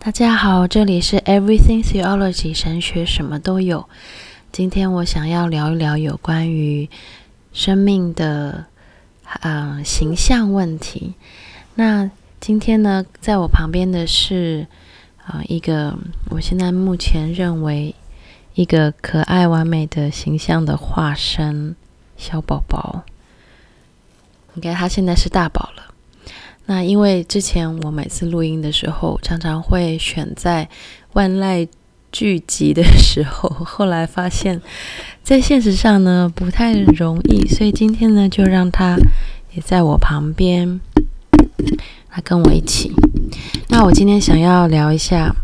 大家好，这里是 Everything Theology 神学什么都有。今天我想要聊一聊有关于生命的嗯、呃、形象问题。那今天呢，在我旁边的是啊、一个我现在目前认为一个可爱完美的形象的化身小宝宝。应该他现在是大宝了。那因为之前我每次录音的时候，常常会选在万籁俱寂的时候，后来发现，在现实上呢不太容易，所以今天呢就让他也在我旁边，他跟我一起。那我今天想要聊一下，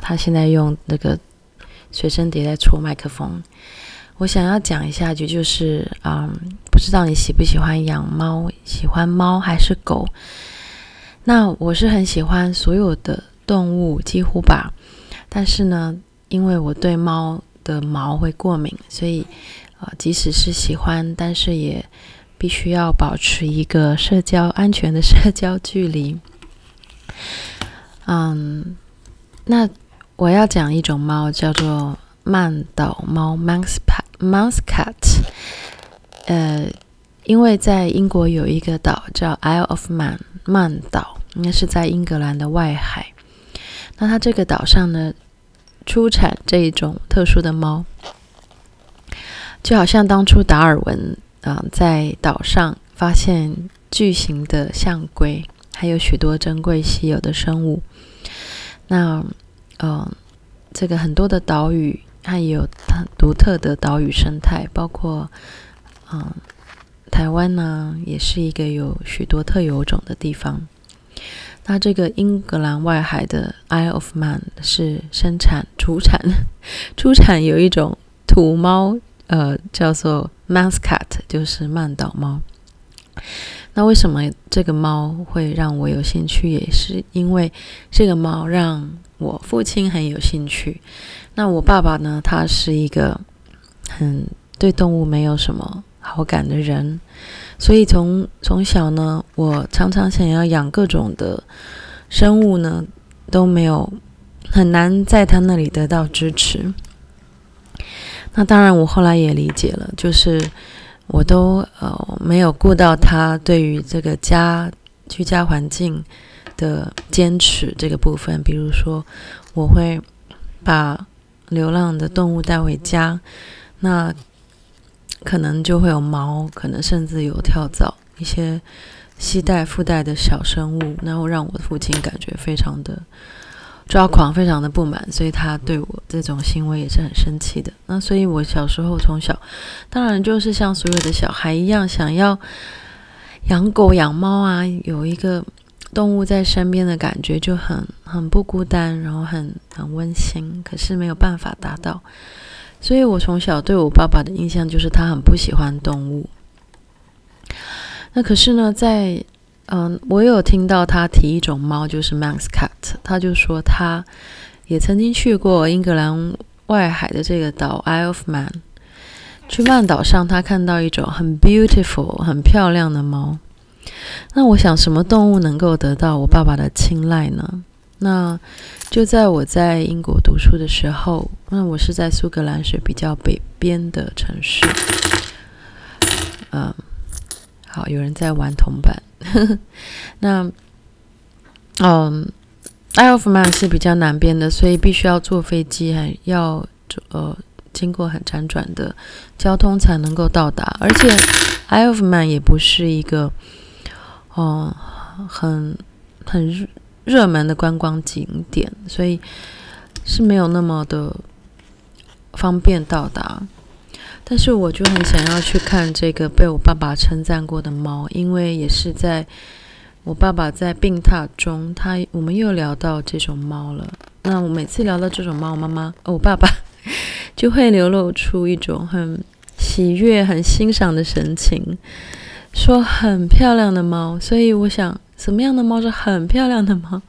他现在用那个随身碟在出麦克风，我想要讲一下，就就是嗯，不知道你喜不喜欢养猫，喜欢猫还是狗？那我是很喜欢所有的动物，几乎吧。但是呢，因为我对猫的毛会过敏，所以啊、呃，即使是喜欢，但是也必须要保持一个社交安全的社交距离。嗯，那我要讲一种猫，叫做曼岛猫 （Mouse Mouse Cat）。呃，因为在英国有一个岛叫 Isle of Man。曼岛应该是在英格兰的外海。那它这个岛上呢，出产这一种特殊的猫，就好像当初达尔文啊、在岛上发现巨型的象龟，还有许多珍贵稀有的生物。那嗯、呃，这个很多的岛屿它也有很独特的岛屿生态，包括嗯。台湾呢，也是一个有许多特有种的地方。那这个英格兰外海的 Isle of Man 是生产、出产、出产有一种土猫，呃，叫做 Mouse Cat，就是曼岛猫。那为什么这个猫会让我有兴趣？也是因为这个猫让我父亲很有兴趣。那我爸爸呢，他是一个很对动物没有什么。好感的人，所以从从小呢，我常常想要养各种的生物呢，都没有很难在他那里得到支持。那当然，我后来也理解了，就是我都呃没有顾到他对于这个家居家环境的坚持这个部分，比如说我会把流浪的动物带回家，那。可能就会有猫，可能甚至有跳蚤，一些携带附带的小生物，然后让我的父亲感觉非常的抓狂，非常的不满，所以他对我这种行为也是很生气的。那所以我小时候从小，当然就是像所有的小孩一样，想要养狗养猫啊，有一个动物在身边的感觉就很很不孤单，然后很很温馨，可是没有办法达到。所以我从小对我爸爸的印象就是他很不喜欢动物。那可是呢，在嗯，我有听到他提一种猫，就是 Manx Cat，他就说他也曾经去过英格兰外海的这个岛 Isle of Man，去曼岛上，他看到一种很 beautiful、很漂亮的猫。那我想，什么动物能够得到我爸爸的青睐呢？那就在我在英国读书的时候，那我是在苏格兰是比较北边的城市。嗯，好，有人在玩铜板。那，嗯，Isle of Man 是比较南边的，所以必须要坐飞机，还要呃经过很辗转的交通才能够到达。而且，Isle of Man 也不是一个，嗯，很很。热门的观光景点，所以是没有那么的方便到达。但是我就很想要去看这个被我爸爸称赞过的猫，因为也是在我爸爸在病榻中，他我们又聊到这种猫了。那我每次聊到这种猫，妈妈哦，我爸爸 就会流露出一种很喜悦、很欣赏的神情，说很漂亮的猫。所以我想。什么样的猫是很漂亮的猫？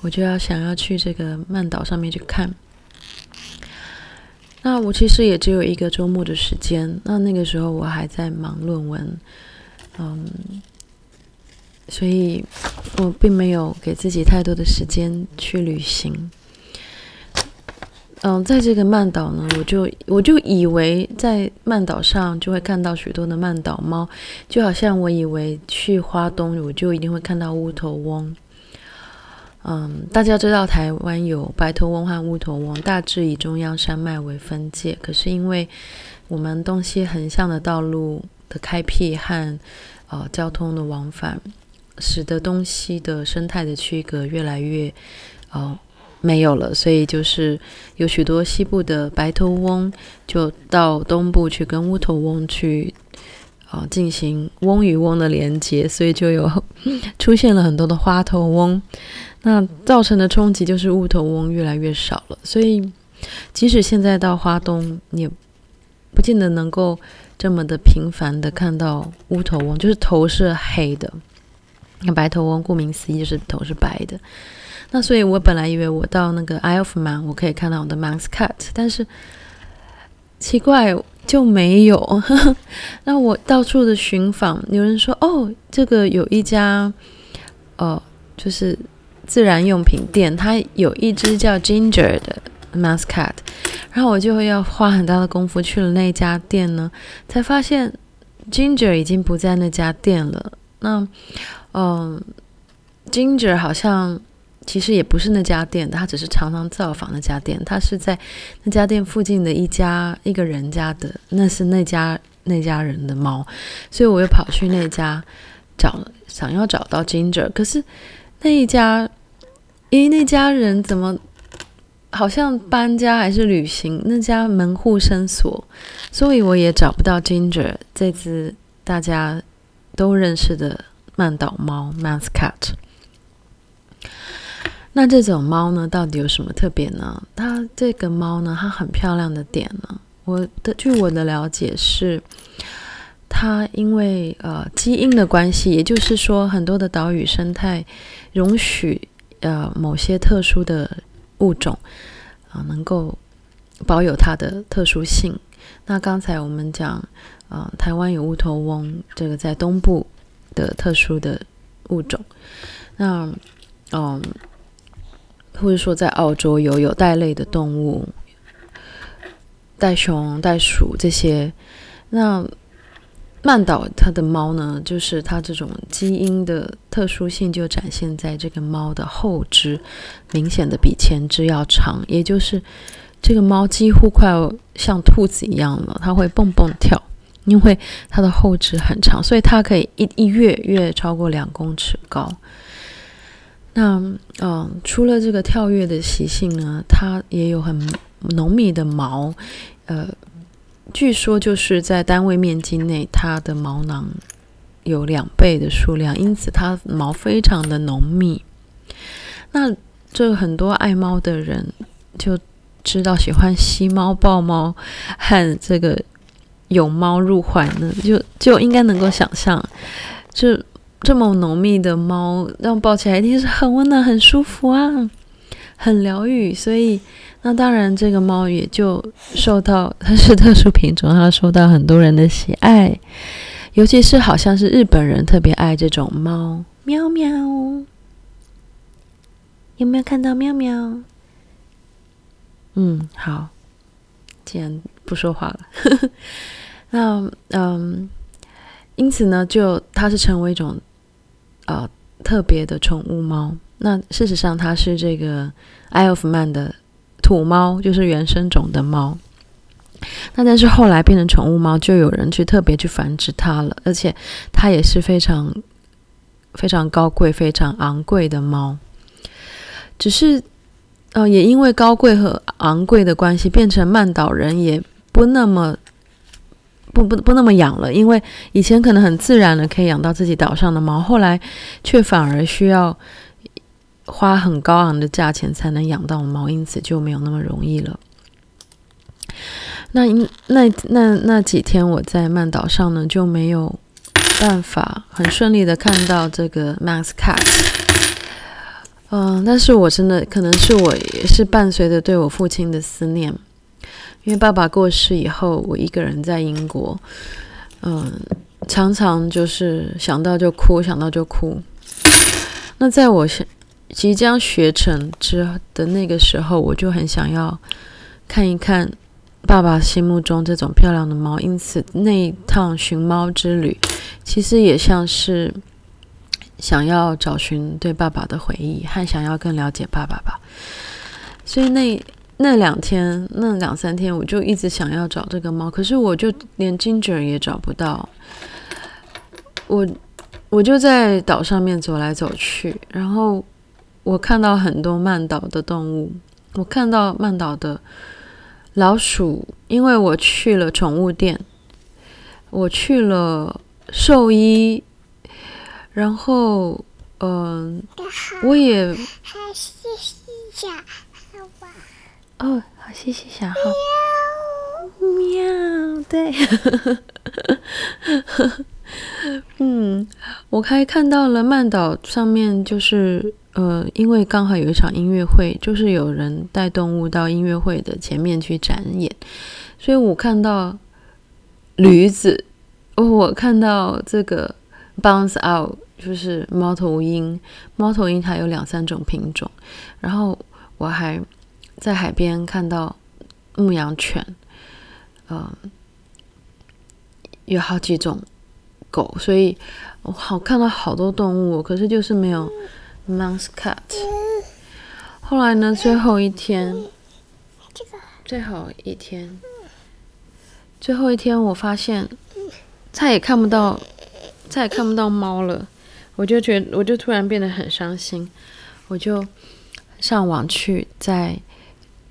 我就要想要去这个曼岛上面去看。那我其实也只有一个周末的时间。那那个时候我还在忙论文，嗯，所以我并没有给自己太多的时间去旅行。嗯，在这个曼岛呢，我就我就以为在曼岛上就会看到许多的曼岛猫，就好像我以为去花东我就一定会看到乌头翁。嗯，大家知道台湾有白头翁和乌头翁，大致以中央山脉为分界。可是因为我们东西横向的道路的开辟和呃交通的往返，使得东西的生态的区隔越来越呃没有了。所以就是有许多西部的白头翁就到东部去跟乌头翁去呃进行翁与翁的连接，所以就有出现了很多的花头翁。那造成的冲击就是乌头翁越来越少了，所以即使现在到花东，也不见得能够这么的频繁的看到乌头翁，就是头是黑的。那白头翁顾名思义就是头是白的。那所以我本来以为我到那个 Isle of Man 我可以看到我的 Manx Cat，但是奇怪就没有。那我到处的寻访，有人说哦，这个有一家，哦，就是。自然用品店，它有一只叫 Ginger 的 Manx Cat，然后我就会要花很大的功夫去了那家店呢，才发现 Ginger 已经不在那家店了。那，嗯，Ginger 好像其实也不是那家店，他只是常常造访那家店，他是在那家店附近的一家一个人家的，那是那家那家人的猫，所以我又跑去那家找，想要找到 Ginger，可是那一家。诶，那家人怎么好像搬家还是旅行？那家门户深锁，所以我也找不到 Ginger 这只大家都认识的曼岛猫 Manx Cat。那这种猫呢，到底有什么特别呢？它这个猫呢，它很漂亮的点呢，我的据我的了解是，它因为呃基因的关系，也就是说很多的岛屿生态容许。呃，某些特殊的物种啊、能够保有它的特殊性。那刚才我们讲，啊、呃，台湾有乌头翁，这个在东部的特殊的物种。那，嗯、或者说在澳洲有有袋类的动物，袋熊、袋鼠这些。那曼岛它的猫呢，就是它这种基因的特殊性就展现在这个猫的后肢，明显的比前肢要长，也就是这个猫几乎快要像兔子一样了，它会蹦蹦跳，因为它的后肢很长，所以它可以一一跃跃超过两公尺高。那嗯，除了这个跳跃的习性呢，它也有很浓密的毛，呃。据说就是在单位面积内，它的毛囊有两倍的数量，因此它毛非常的浓密。那这很多爱猫的人就知道，喜欢吸猫、抱猫和这个有猫入怀呢，就就应该能够想象，就这么浓密的猫，让抱起来一定是很温暖、很舒服啊，很疗愈，所以。那当然，这个猫也就受到它是特殊品种，它受到很多人的喜爱，尤其是好像是日本人特别爱这种猫。喵喵，有没有看到喵喵？嗯，好，既然不说话了，那嗯，因此呢，就它是成为一种呃特别的宠物猫。那事实上，它是这个 Isle of Man 的。土猫就是原生种的猫，那但是后来变成宠物猫，就有人去特别去繁殖它了，而且它也是非常非常高贵、非常昂贵的猫。只是，呃，也因为高贵和昂贵的关系，变成曼岛人也不那么不不不那么养了，因为以前可能很自然的可以养到自己岛上的猫，后来却反而需要。花很高昂的价钱才能养到猫，因此就没有那么容易了。那那那那几天我在曼岛上呢，就没有办法很顺利的看到这个 Max Cat。嗯，但是我真的可能是我也是伴随着对我父亲的思念，因为爸爸过世以后，我一个人在英国，嗯，常常就是想到就哭，想到就哭。那在我即将学成之的那个时候，我就很想要看一看爸爸心目中这种漂亮的猫，因此那一趟寻猫之旅，其实也像是想要找寻对爸爸的回忆，和想要更了解爸爸吧。所以那那两天，那两三天，我就一直想要找这个猫，可是我就连 Ginger 也找不到。我我就在岛上面走来走去，然后。我看到很多曼岛的动物，我看到曼岛的老鼠，因为我去了宠物店，我去了兽医，然后，嗯、呃，我也，哦，好谢谢小号，喵，喵，对，嗯，我还看到了曼岛上面就是。呃，因为刚好有一场音乐会，就是有人带动物到音乐会的前面去展演，所以我看到驴子，哦，我看到这个 bounce out，就是猫头鹰，猫头鹰它有两三种品种，然后我还在海边看到牧羊犬，嗯、呃，有好几种狗，所以我好看到好多动物，可是就是没有。Mouse cat。后来呢？最后一天，最后一天，最后一天，我发现再也看不到，再也看不到猫了。我就觉得，我就突然变得很伤心。我就上网去，在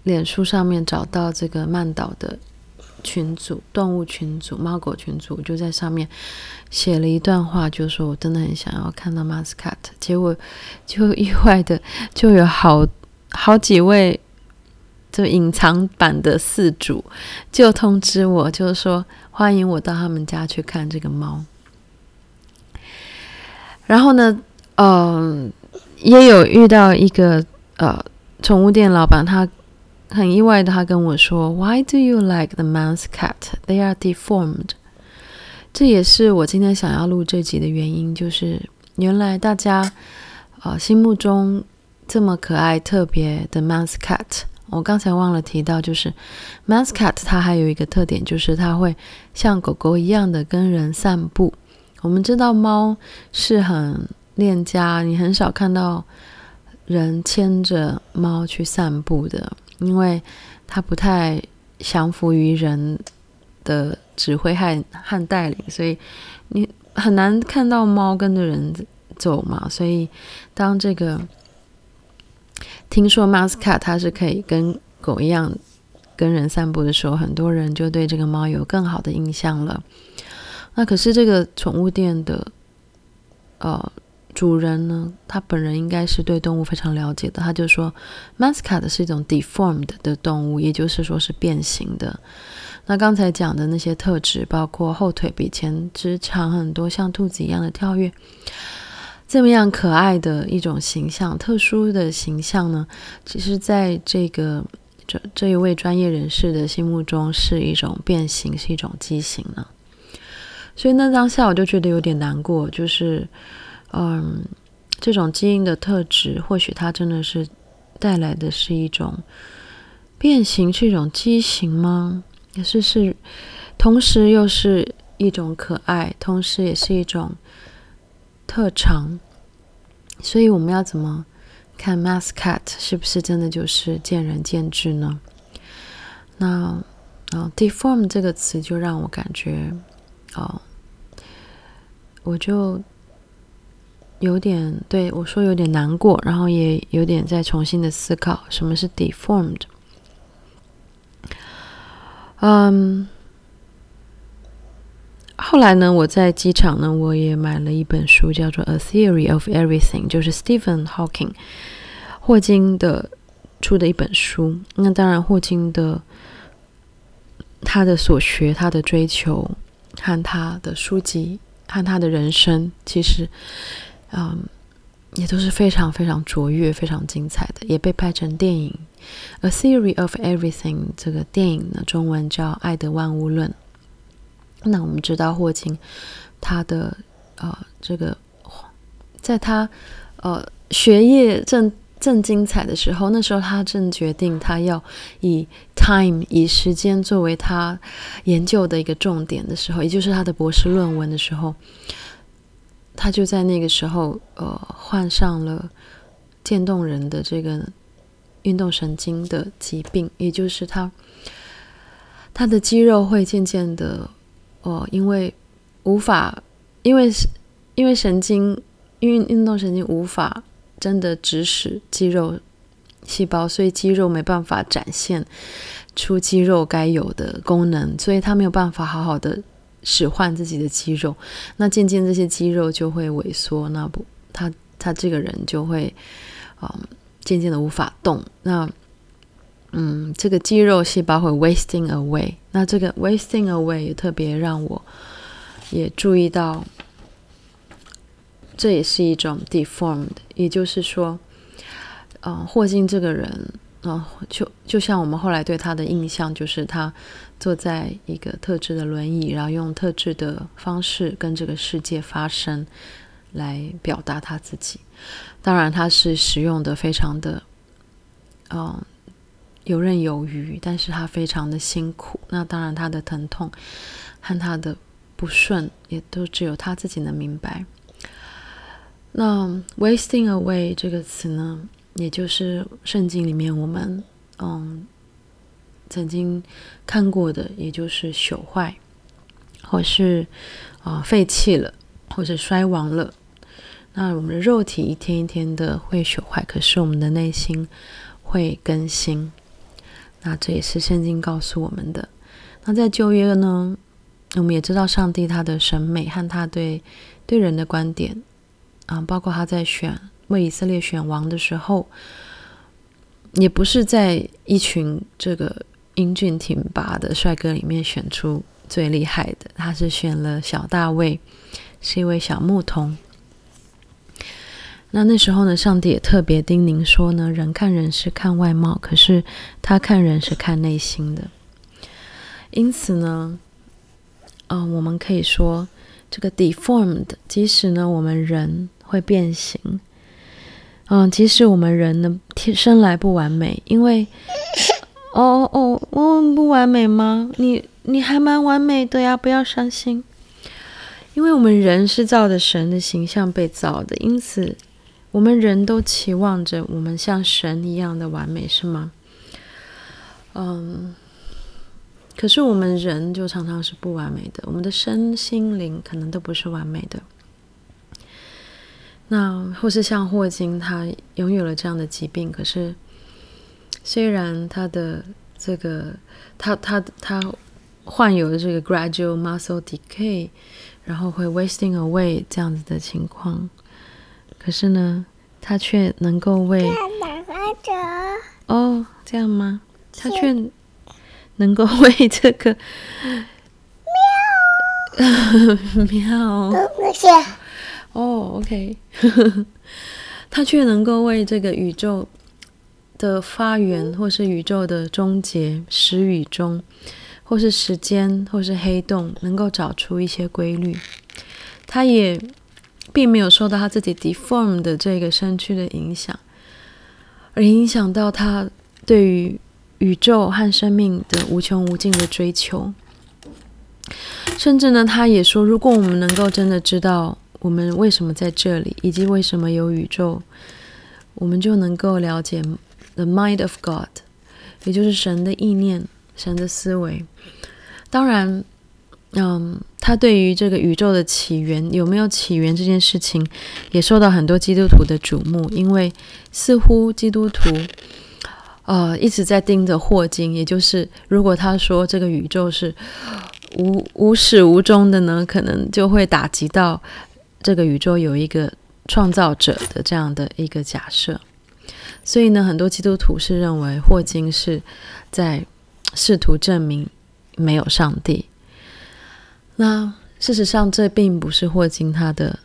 脸书上面找到这个曼岛的。群组动物群组猫狗群组，就在上面写了一段话，就说我真的很想要看到 Muscat，结果就意外的就有好好几位就隐藏版的饲主就通知我，就是说欢迎我到他们家去看这个猫。然后呢，嗯、呃，也有遇到一个呃宠物店老板，他。很意外的，他跟我说：“Why do you like the mouse cat? They are deformed。”这也是我今天想要录这集的原因，就是原来大家啊、呃、心目中这么可爱、特别的 mouse cat，我刚才忘了提到，就是 mouse cat 它还有一个特点，就是它会像狗狗一样的跟人散步。我们知道猫是很恋家，你很少看到人牵着猫去散步的。因为它不太降服于人的指挥和和带领，所以你很难看到猫跟着人走嘛。所以当这个听说 m a s c a 它是可以跟狗一样跟人散步的时候，很多人就对这个猫有更好的印象了。那可是这个宠物店的呃。主人呢，他本人应该是对动物非常了解的。他就说，Muscat 是一种 deformed 的动物，也就是说是变形的。那刚才讲的那些特质，包括后腿比前肢长很多，像兔子一样的跳跃，这么样可爱的一种形象，特殊的形象呢，其实在这个这这一位专业人士的心目中是一种变形，是一种畸形呢。所以那当下我就觉得有点难过，就是。嗯，这种基因的特质，或许它真的是带来的是一种变形，是一种畸形吗？也是是，同时又是一种可爱，同时也是一种特长。所以我们要怎么看 mascat 是不是真的就是见仁见智呢？那啊、，deform 这个词就让我感觉，哦，我就。有点对我说有点难过，然后也有点在重新的思考什么是 deformed。嗯，后来呢，我在机场呢，我也买了一本书，叫做《A Theory of Everything》，就是 Stephen Hawking 霍金的出的一本书。那当然，霍金的他的所学、他的追求和他的书籍和他的人生，其实。嗯，也都是非常非常卓越、非常精彩的，也被拍成电影《A Theory of Everything》。这个电影呢，中文叫《爱的万物论》。那我们知道霍金他的呃这个在他呃学业正正精彩的时候，那时候他正决定他要以 time 以时间作为他研究的一个重点的时候，也就是他的博士论文的时候，他就在那个时候呃患上了渐冻人的这个运动神经的疾病，也就是他他的肌肉会渐渐的哦、呃，因为无法因为因为神经因为运动神经无法。真的指使肌肉细胞，所以肌肉没办法展现出肌肉该有的功能，所以他没有办法好好的使唤自己的肌肉。那渐渐这些肌肉就会萎缩，那不，他他这个人就会啊、嗯，渐渐的无法动。那嗯，这个肌肉细胞会 wasting away。那这个 wasting away 也特别让我也注意到。这也是一种 deformed，也就是说，嗯、霍金这个人，嗯、就就像我们后来对他的印象，就是他坐在一个特制的轮椅，然后用特制的方式跟这个世界发声，来表达他自己。当然，他是使用的非常的，嗯、游刃有余，但是他非常的辛苦。那当然，他的疼痛和他的不顺，也都只有他自己能明白。那 wasting away 这个词呢，也就是圣经里面我们嗯曾经看过的，也就是朽坏，或是啊、废弃了，或是衰亡了。那我们的肉体一天一天的会朽坏，可是我们的内心会更新。那这也是圣经告诉我们的。那在旧约呢，我们也知道上帝他的审美和他对对人的观点。啊，包括他在选为以色列选王的时候，也不是在一群这个英俊挺拔的帅哥里面选出最厉害的，他是选了小大卫，是一位小牧童。那那时候呢，上帝也特别叮咛说呢，人看人是看外貌，可是他看人是看内心的。因此呢，啊，我们可以说这个 deformed，即使呢，我们人。会变形，嗯，即使我们人呢，天生来不完美，因为，哦哦哦，我们不完美吗？你你还蛮完美的呀，不要伤心，因为我们人是照着神的形象被造的，因此我们人都期望着我们像神一样的完美，是吗？嗯，可是我们人就常常是不完美的，我们的身心灵可能都不是完美的。那或是像霍金，他拥有了这样的疾病，可是虽然他的这个他他他患有了这个 gradual muscle decay，然后会 wasting away 这样子的情况，可是呢，他却能够为哦这样吗？他却能够为这个喵。喵。哦、oh，OK，他却能够为这个宇宙的发源，或是宇宙的终结，始与终，或是时间，或是黑洞，能够找出一些规律。他也并没有受到他自己 deform 的这个身躯的影响，而影响到他对于宇宙和生命的无穷无尽的追求。甚至呢，他也说，如果我们能够真的知道。我们为什么在这里，以及为什么有宇宙，我们就能够了解 the mind of God，也就是神的意念、神的思维。当然，嗯，他对于这个宇宙的起源有没有起源这件事情，也受到很多基督徒的瞩目，因为似乎基督徒，呃，一直在盯着霍金，也就是如果他说这个宇宙是无无始无终的呢，可能就会打击到。这个宇宙有一个创造者的这样的一个假设，所以呢，很多基督徒是认为霍金是在试图证明没有上帝。那事实上，这并不是霍金他的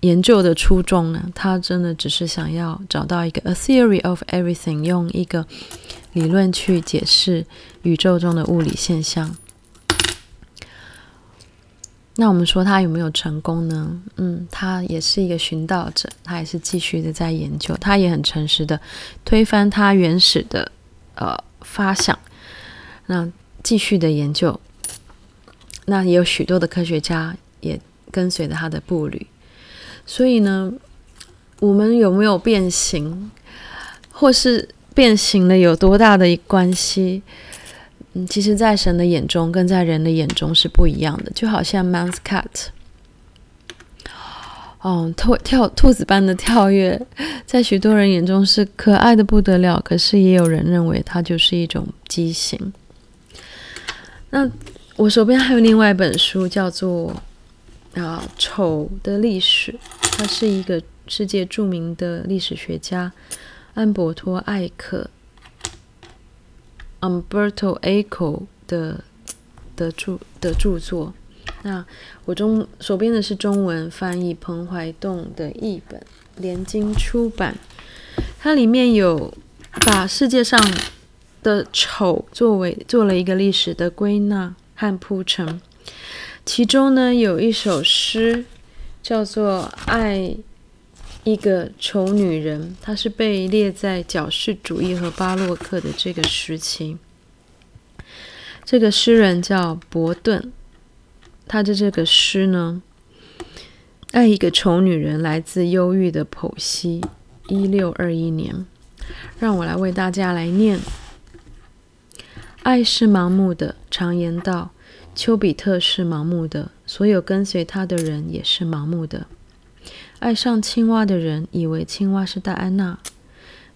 研究的初衷呢。他真的只是想要找到一个 a theory of everything，用一个理论去解释宇宙中的物理现象。那我们说他有没有成功呢？嗯，他也是一个寻道者，他也是继续的在研究，他也很诚实的推翻他原始的呃发想，那继续的研究。那也有许多的科学家也跟随着他的步履，所以呢，我们有没有变形，或是变形了有多大的关系？嗯，其实，在神的眼中，跟在人的眼中是不一样的。就好像 mouse cat，哦，跳跳兔子般的跳跃，在许多人眼中是可爱的不得了，可是也有人认为它就是一种畸形。那我手边还有另外一本书，叫做《啊丑的历史》，它是一个世界著名的历史学家安伯托·艾克。Umberto Eco 的的著的著作，那我中手边的是中文翻译彭怀栋的译本，联经出版。它里面有把世界上的丑作为做了一个历史的归纳和铺陈。其中呢，有一首诗叫做《爱一个丑女人》，她是被列在矫饰主义和巴洛克的这个时期。这个诗人叫伯顿，他的这个诗呢，《爱一个丑女人》来自忧郁的剖析，一六二一年。让我来为大家来念：爱是盲目的，常言道，丘比特是盲目的，所有跟随他的人也是盲目的。爱上青蛙的人以为青蛙是戴安娜，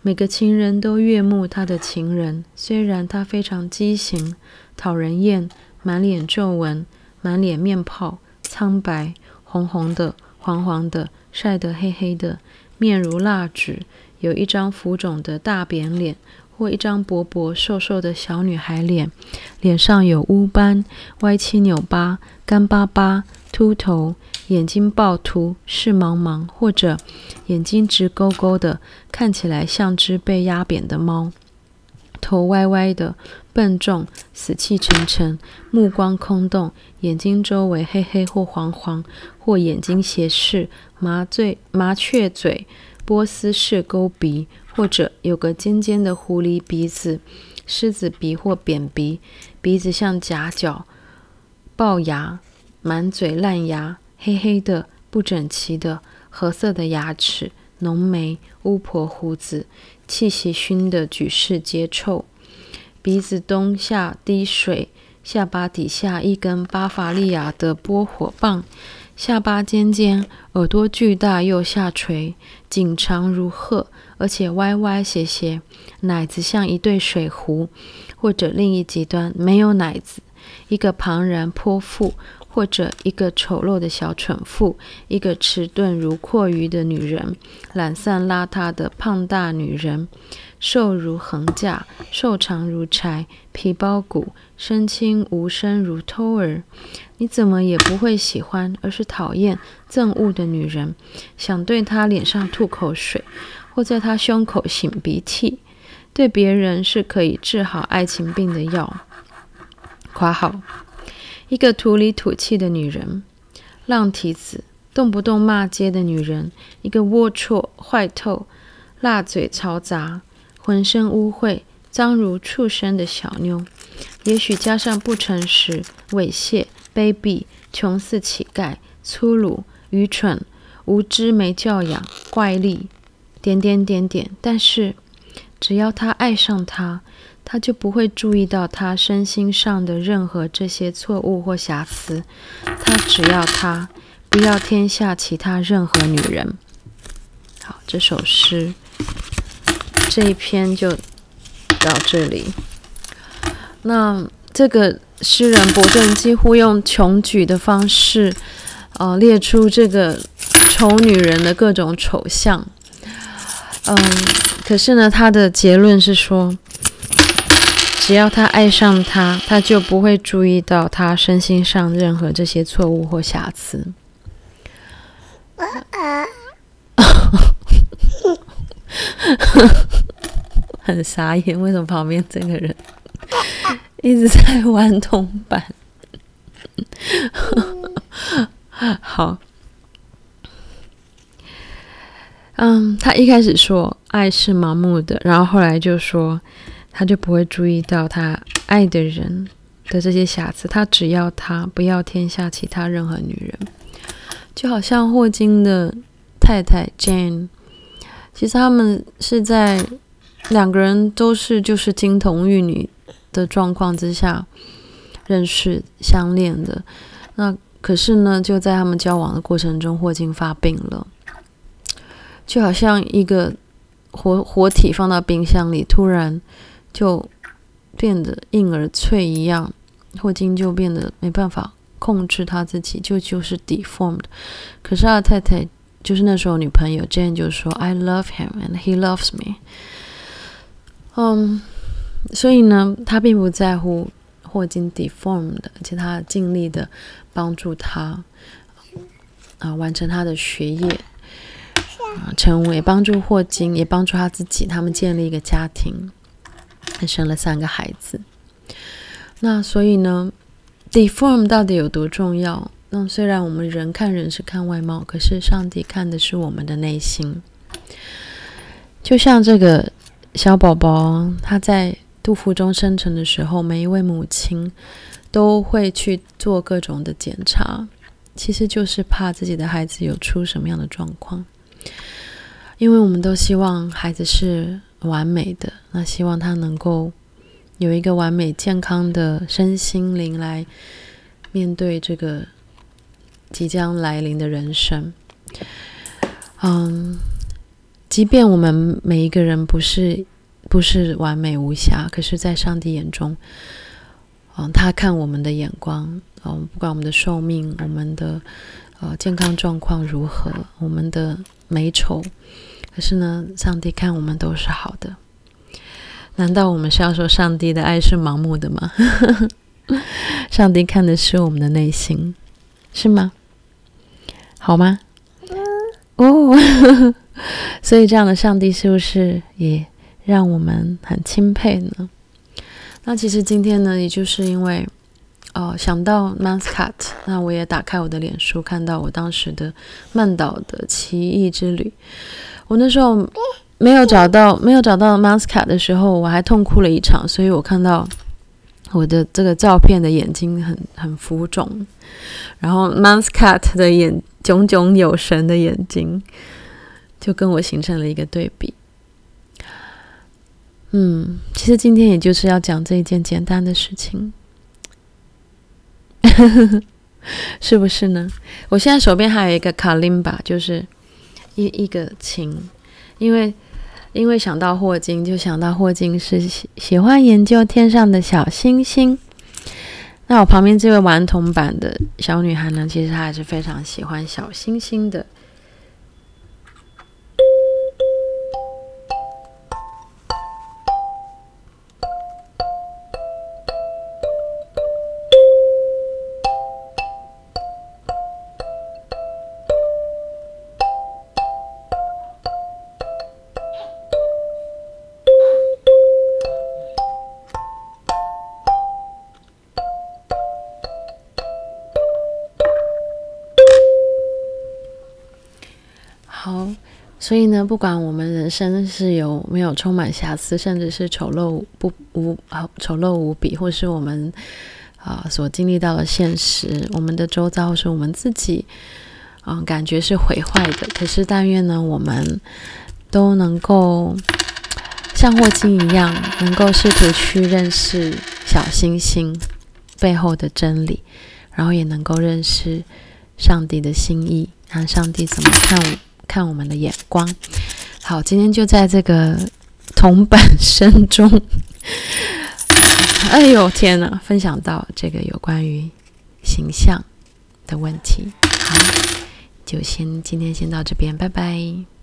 每个情人都悦目他的情人，虽然他非常畸形、讨人厌，满脸皱纹，满脸面泡，苍白、红红的、黄黄的，晒得黑黑的，面如蜡纸，有一张浮肿的大扁脸，或一张薄薄瘦瘦的小女孩脸，脸上有污斑，歪七扭八，干巴巴。秃头，眼睛暴突，视茫茫，或者眼睛直勾勾的，看起来像只被压扁的猫；头歪歪的，笨重，死气沉沉，目光空洞，眼睛周围黑黑或黄黄，或眼睛斜视，麻醉麻雀嘴，波斯式钩鼻，或者有个尖尖的狐狸鼻子，狮子鼻或扁鼻，鼻子像夹角，龅牙。满嘴烂牙，黑黑的、不整齐的、褐色的牙齿，浓眉、巫婆胡子，气息熏得举世皆臭。鼻子东下滴水，下巴底下一根巴伐利亚的拨火棒，下巴尖尖，耳朵巨大又下垂，颈长如鹤，而且歪歪斜斜，奶子像一对水壶，或者另一极端没有奶子，一个庞然泼妇。或者一个丑陋的小蠢妇，一个迟钝如蛞蝓的女人，懒散邋遢的胖大女人，瘦如横架，瘦长如柴，皮包骨，身轻无声如偷儿。你怎么也不会喜欢，而是讨厌、憎恶的女人，想对她脸上吐口水，或在她胸口擤鼻涕。对别人是可以治好爱情病的药。括号。一个土里土气的女人，浪蹄子，动不动骂街的女人，一个龌龊、坏透、辣嘴、嘈杂、浑身污秽、脏如畜生的小妞，也许加上不诚实、猥亵、卑鄙、穷似乞丐、粗鲁、愚蠢、无知、没教养、怪力，点点点点。但是，只要他爱上她。他就不会注意到他身心上的任何这些错误或瑕疵。他只要他，不要天下其他任何女人。好，这首诗这一篇就到这里。那这个诗人伯顿几乎用穷举的方式，呃，列出这个丑女人的各种丑相。嗯，可是呢，他的结论是说。只要他爱上他，他就不会注意到他身心上任何这些错误或瑕疵。很傻眼，为什么旁边这个人一直在玩铜板？好，嗯，他一开始说爱是盲目的，然后后来就说他就不会注意到他爱的人的这些瑕疵，他只要他不要天下其他任何女人，就好像霍金的太太 Jane，其实他们是在两个人都是就是金童玉女的状况之下认识相恋的，那。可是呢，就在他们交往的过程中，霍金发病了，就好像一个活活体放到冰箱里，突然就变得硬而脆一样。霍金就变得没办法控制他自己，就就是 deformed。可是他的太太就是那时候女朋友 Jane 就说：“I love him and he loves me。”嗯，所以呢，他并不在乎。霍金 deformed，而且他尽力的帮助他啊、完成他的学业，成为帮助霍金，也帮助他自己，他们建立一个家庭，还生了三个孩子。那所以呢，deform 到底有多重要？那虽然我们人看人是看外貌，可是上帝看的是我们的内心。就像这个小宝宝，他在。肚腹中生成的时候，每一位母亲都会去做各种的检查，其实就是怕自己的孩子有出什么样的状况。因为我们都希望孩子是完美的，那希望他能够有一个完美健康的身心灵来面对这个即将来临的人生。嗯，即便我们每一个人不是。不是完美无瑕，可是，在上帝眼中，嗯，他看我们的眼光，嗯，不管我们的寿命、我们的呃健康状况如何，我们的美丑，可是呢，上帝看我们都是好的。难道我们是要说上帝的爱是盲目的吗？上帝看的是我们的内心，是吗？好吗？哦，所以这样的上帝是不是也？让我们很钦佩呢。那其实今天呢，也就是因为，哦，想到 Muscat，那我也打开我的脸书，看到我当时的曼岛的奇异之旅。我那时候没有找到，没有找到 Muscat 的时候，我还痛哭了一场。所以我看到我的这个照片的眼睛很很浮肿，然后 Muscat 的眼炯炯有神的眼睛，就跟我形成了一个对比。嗯，其实今天也就是要讲这一件简单的事情，是不是呢？我现在手边还有一个卡林巴，就是一一个琴，因为因为想到霍金，就想到霍金是喜喜欢研究天上的小星星。那我旁边这位顽童版的小女孩呢，其实她还是非常喜欢小星星的。好，所以呢，不管我们人生是有没有充满瑕疵，甚至是丑陋不无丑陋无比，或是我们啊所经历到的现实，我们的周遭或是我们自己，嗯，感觉是毁坏的。可是但愿呢，我们都能够像霍金一样，能够试图去认识小星星背后的真理，然后也能够认识上帝的心意，看上帝怎么看我。看我们的眼光，好，今天就在这个铜板声中，哎呦天哪，分享到这个有关于形象的问题，好，就先今天先到这边，拜拜。